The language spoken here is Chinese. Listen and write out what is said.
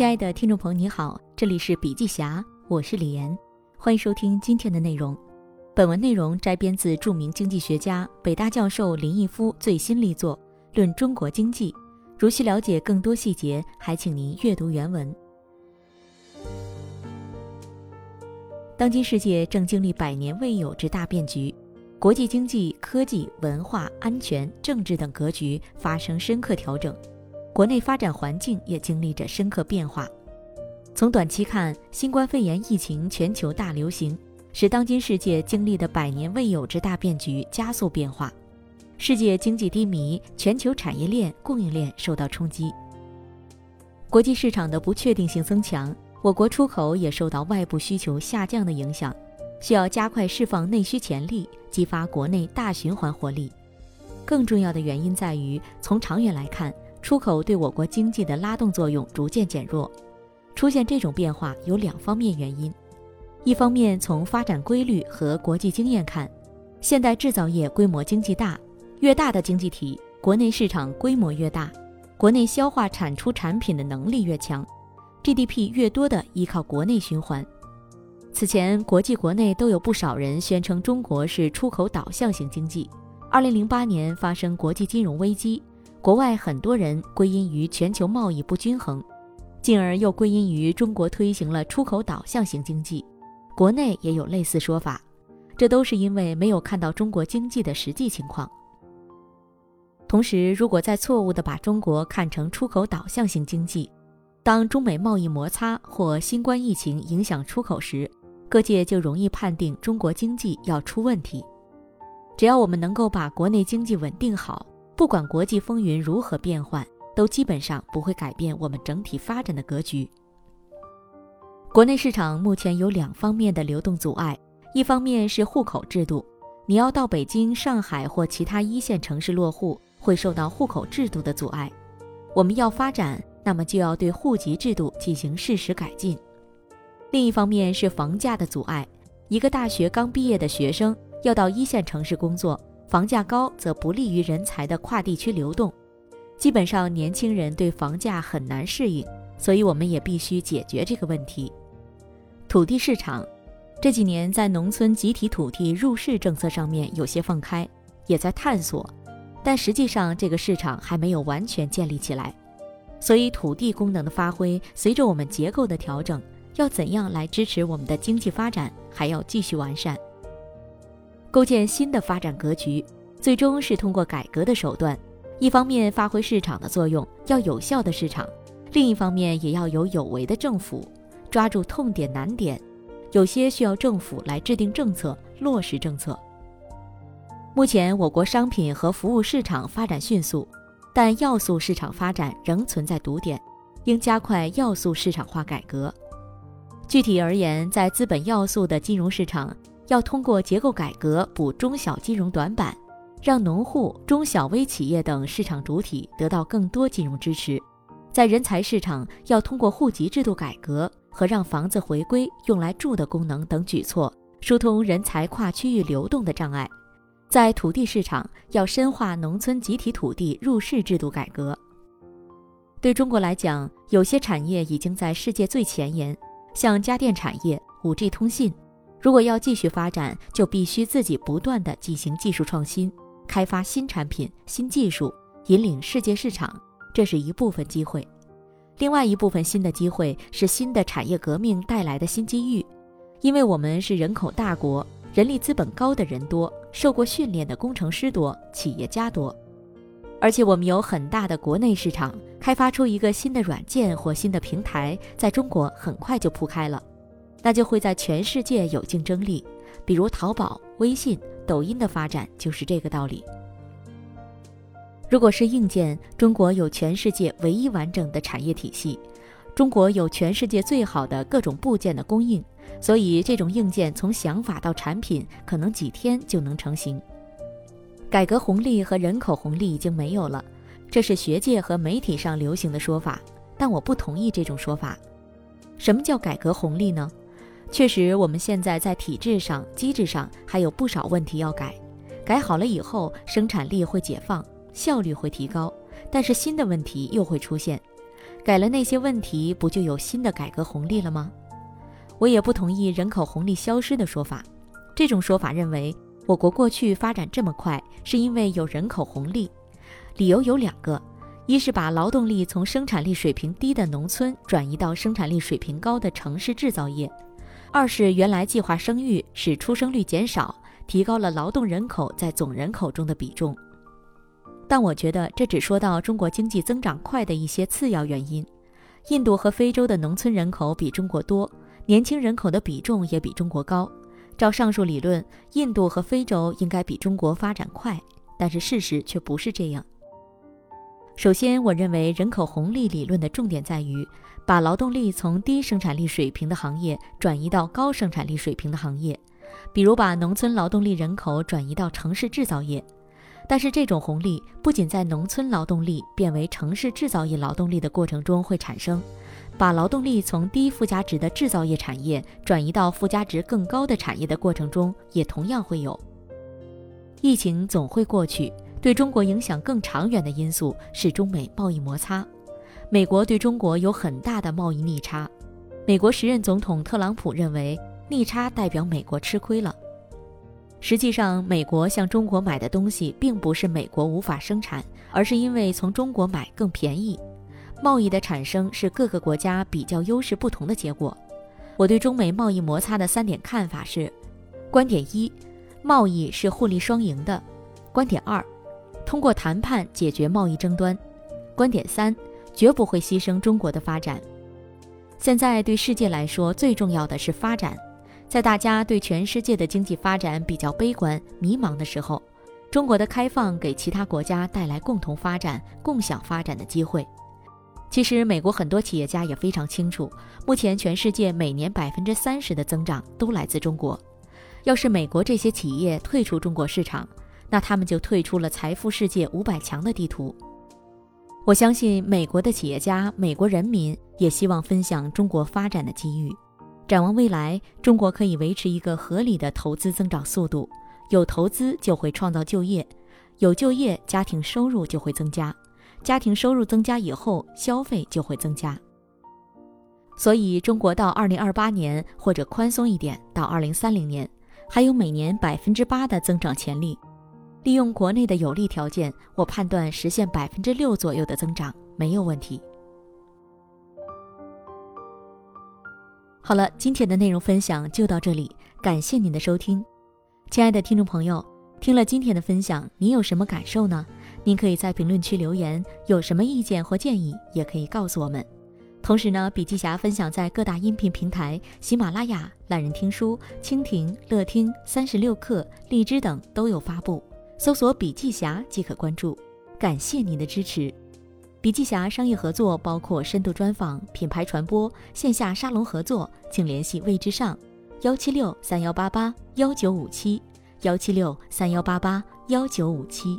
亲爱的听众朋友，你好，这里是笔记侠，我是李岩，欢迎收听今天的内容。本文内容摘编自著名经济学家、北大教授林毅夫最新力作《论中国经济》。如需了解更多细节，还请您阅读原文。当今世界正经历百年未有之大变局，国际经济、科技、文化、安全、政治等格局发生深刻调整。国内发展环境也经历着深刻变化。从短期看，新冠肺炎疫情全球大流行，使当今世界经历的百年未有之大变局加速变化。世界经济低迷，全球产业链、供应链受到冲击，国际市场的不确定性增强，我国出口也受到外部需求下降的影响，需要加快释放内需潜力，激发国内大循环活力。更重要的原因在于，从长远来看。出口对我国经济的拉动作用逐渐减弱，出现这种变化有两方面原因。一方面，从发展规律和国际经验看，现代制造业规模经济大，越大的经济体，国内市场规模越大，国内消化产出产品的能力越强，GDP 越多的依靠国内循环。此前，国际国内都有不少人宣称中国是出口导向型经济。二零零八年发生国际金融危机。国外很多人归因于全球贸易不均衡，进而又归因于中国推行了出口导向型经济。国内也有类似说法，这都是因为没有看到中国经济的实际情况。同时，如果再错误地把中国看成出口导向型经济，当中美贸易摩擦或新冠疫情影响出口时，各界就容易判定中国经济要出问题。只要我们能够把国内经济稳定好。不管国际风云如何变幻，都基本上不会改变我们整体发展的格局。国内市场目前有两方面的流动阻碍，一方面是户口制度，你要到北京、上海或其他一线城市落户，会受到户口制度的阻碍。我们要发展，那么就要对户籍制度进行适时改进。另一方面是房价的阻碍，一个大学刚毕业的学生要到一线城市工作。房价高则不利于人才的跨地区流动，基本上年轻人对房价很难适应，所以我们也必须解决这个问题。土地市场这几年在农村集体土地入市政策上面有些放开，也在探索，但实际上这个市场还没有完全建立起来，所以土地功能的发挥随着我们结构的调整，要怎样来支持我们的经济发展，还要继续完善。构建新的发展格局，最终是通过改革的手段。一方面发挥市场的作用，要有效的市场；另一方面也要有有为的政府，抓住痛点难点。有些需要政府来制定政策、落实政策。目前我国商品和服务市场发展迅速，但要素市场发展仍存在堵点，应加快要素市场化改革。具体而言，在资本要素的金融市场。要通过结构改革补中小金融短板，让农户、中小微企业等市场主体得到更多金融支持。在人才市场，要通过户籍制度改革和让房子回归用来住的功能等举措，疏通人才跨区域流动的障碍。在土地市场，要深化农村集体土地入市制度改革。对中国来讲，有些产业已经在世界最前沿，像家电产业、5G 通信。如果要继续发展，就必须自己不断地进行技术创新，开发新产品、新技术，引领世界市场，这是一部分机会。另外一部分新的机会是新的产业革命带来的新机遇，因为我们是人口大国，人力资本高的人多，受过训练的工程师多，企业家多，而且我们有很大的国内市场，开发出一个新的软件或新的平台，在中国很快就铺开了。那就会在全世界有竞争力，比如淘宝、微信、抖音的发展就是这个道理。如果是硬件，中国有全世界唯一完整的产业体系，中国有全世界最好的各种部件的供应，所以这种硬件从想法到产品可能几天就能成型。改革红利和人口红利已经没有了，这是学界和媒体上流行的说法，但我不同意这种说法。什么叫改革红利呢？确实，我们现在在体制上、机制上还有不少问题要改。改好了以后，生产力会解放，效率会提高，但是新的问题又会出现。改了那些问题，不就有新的改革红利了吗？我也不同意人口红利消失的说法。这种说法认为，我国过去发展这么快，是因为有人口红利。理由有两个：一是把劳动力从生产力水平低的农村转移到生产力水平高的城市制造业；二是原来计划生育使出生率减少，提高了劳动人口在总人口中的比重。但我觉得这只说到中国经济增长快的一些次要原因。印度和非洲的农村人口比中国多，年轻人口的比重也比中国高。照上述理论，印度和非洲应该比中国发展快，但是事实却不是这样。首先，我认为人口红利理论的重点在于把劳动力从低生产力水平的行业转移到高生产力水平的行业，比如把农村劳动力人口转移到城市制造业。但是这种红利不仅在农村劳动力变为城市制造业劳动力的过程中会产生，把劳动力从低附加值的制造业产业转移到附加值更高的产业的过程中也同样会有。疫情总会过去，对中国影响更长远的因素是中美贸易摩擦。美国对中国有很大的贸易逆差，美国时任总统特朗普认为逆差代表美国吃亏了。实际上，美国向中国买的东西并不是美国无法生产，而是因为从中国买更便宜。贸易的产生是各个国家比较优势不同的结果。我对中美贸易摩擦的三点看法是：观点一，贸易是互利双赢的；观点二，通过谈判解决贸易争端；观点三，绝不会牺牲中国的发展。现在对世界来说，最重要的是发展。在大家对全世界的经济发展比较悲观、迷茫的时候，中国的开放给其他国家带来共同发展、共享发展的机会。其实，美国很多企业家也非常清楚，目前全世界每年百分之三十的增长都来自中国。要是美国这些企业退出中国市场，那他们就退出了财富世界五百强的地图。我相信，美国的企业家、美国人民也希望分享中国发展的机遇。展望未来，中国可以维持一个合理的投资增长速度。有投资就会创造就业，有就业，家庭收入就会增加，家庭收入增加以后，消费就会增加。所以，中国到二零二八年或者宽松一点，到二零三零年，还有每年百分之八的增长潜力。利用国内的有利条件，我判断实现百分之六左右的增长没有问题。好了，今天的内容分享就到这里，感谢您的收听，亲爱的听众朋友，听了今天的分享，您有什么感受呢？您可以在评论区留言，有什么意见或建议，也可以告诉我们。同时呢，笔记侠分享在各大音频平台，喜马拉雅、懒人听书、蜻蜓、乐听、三十六课、荔枝等都有发布，搜索“笔记侠”即可关注。感谢您的支持。笔记侠商业合作包括深度专访、品牌传播、线下沙龙合作，请联系魏之上，幺七六三幺八八幺九五七，幺七六三幺八八幺九五七。